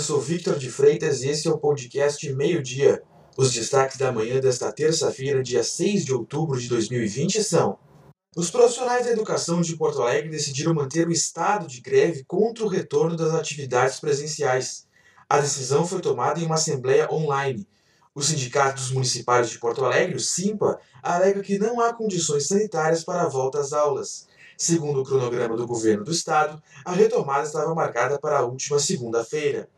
Eu sou Victor de Freitas e esse é o podcast Meio-Dia. Os destaques da manhã desta terça-feira, dia 6 de outubro de 2020 são: Os profissionais da educação de Porto Alegre decidiram manter o estado de greve contra o retorno das atividades presenciais. A decisão foi tomada em uma assembleia online. O Sindicato dos Municipais de Porto Alegre, o SIMPA, alega que não há condições sanitárias para a volta às aulas. Segundo o cronograma do governo do estado, a retomada estava marcada para a última segunda-feira.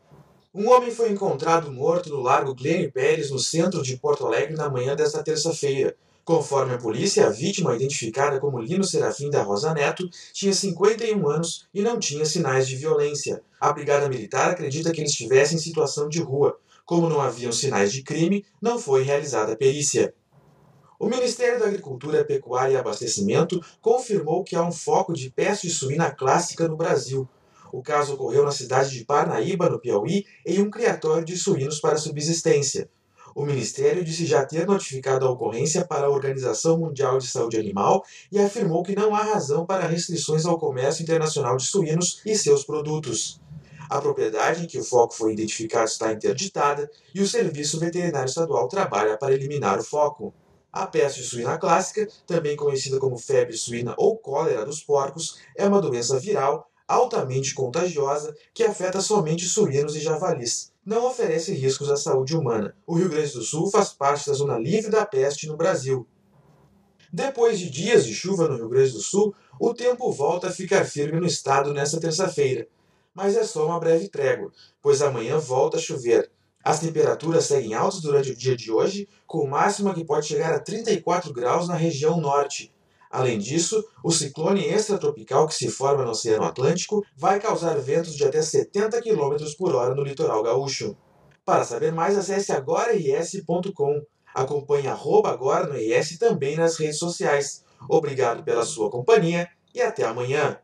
Um homem foi encontrado morto no Largo Glênio Pérez, no centro de Porto Alegre, na manhã desta terça-feira. Conforme a polícia, a vítima, identificada como Lino Serafim da Rosa Neto, tinha 51 anos e não tinha sinais de violência. A Brigada Militar acredita que ele estivesse em situação de rua. Como não haviam sinais de crime, não foi realizada a perícia. O Ministério da Agricultura, Pecuária e Abastecimento confirmou que há um foco de peste suína clássica no Brasil. O caso ocorreu na cidade de Parnaíba, no Piauí, em um criatório de suínos para subsistência. O Ministério disse já ter notificado a ocorrência para a Organização Mundial de Saúde Animal e afirmou que não há razão para restrições ao comércio internacional de suínos e seus produtos. A propriedade em que o foco foi identificado está interditada e o Serviço Veterinário Estadual trabalha para eliminar o foco. A peste suína clássica, também conhecida como febre suína ou cólera dos porcos, é uma doença viral altamente contagiosa que afeta somente suínos e javalis. Não oferece riscos à saúde humana. O Rio Grande do Sul faz parte da zona livre da peste no Brasil. Depois de dias de chuva no Rio Grande do Sul, o tempo volta a ficar firme no estado nesta terça-feira. Mas é só uma breve trégua, pois amanhã volta a chover. As temperaturas seguem altas durante o dia de hoje, com máxima que pode chegar a 34 graus na região norte, Além disso, o ciclone extratropical que se forma no Oceano Atlântico vai causar ventos de até 70 km por hora no litoral gaúcho. Para saber mais, acesse agorais.com. Acompanhe arroba agora no IS também nas redes sociais. Obrigado pela sua companhia e até amanhã.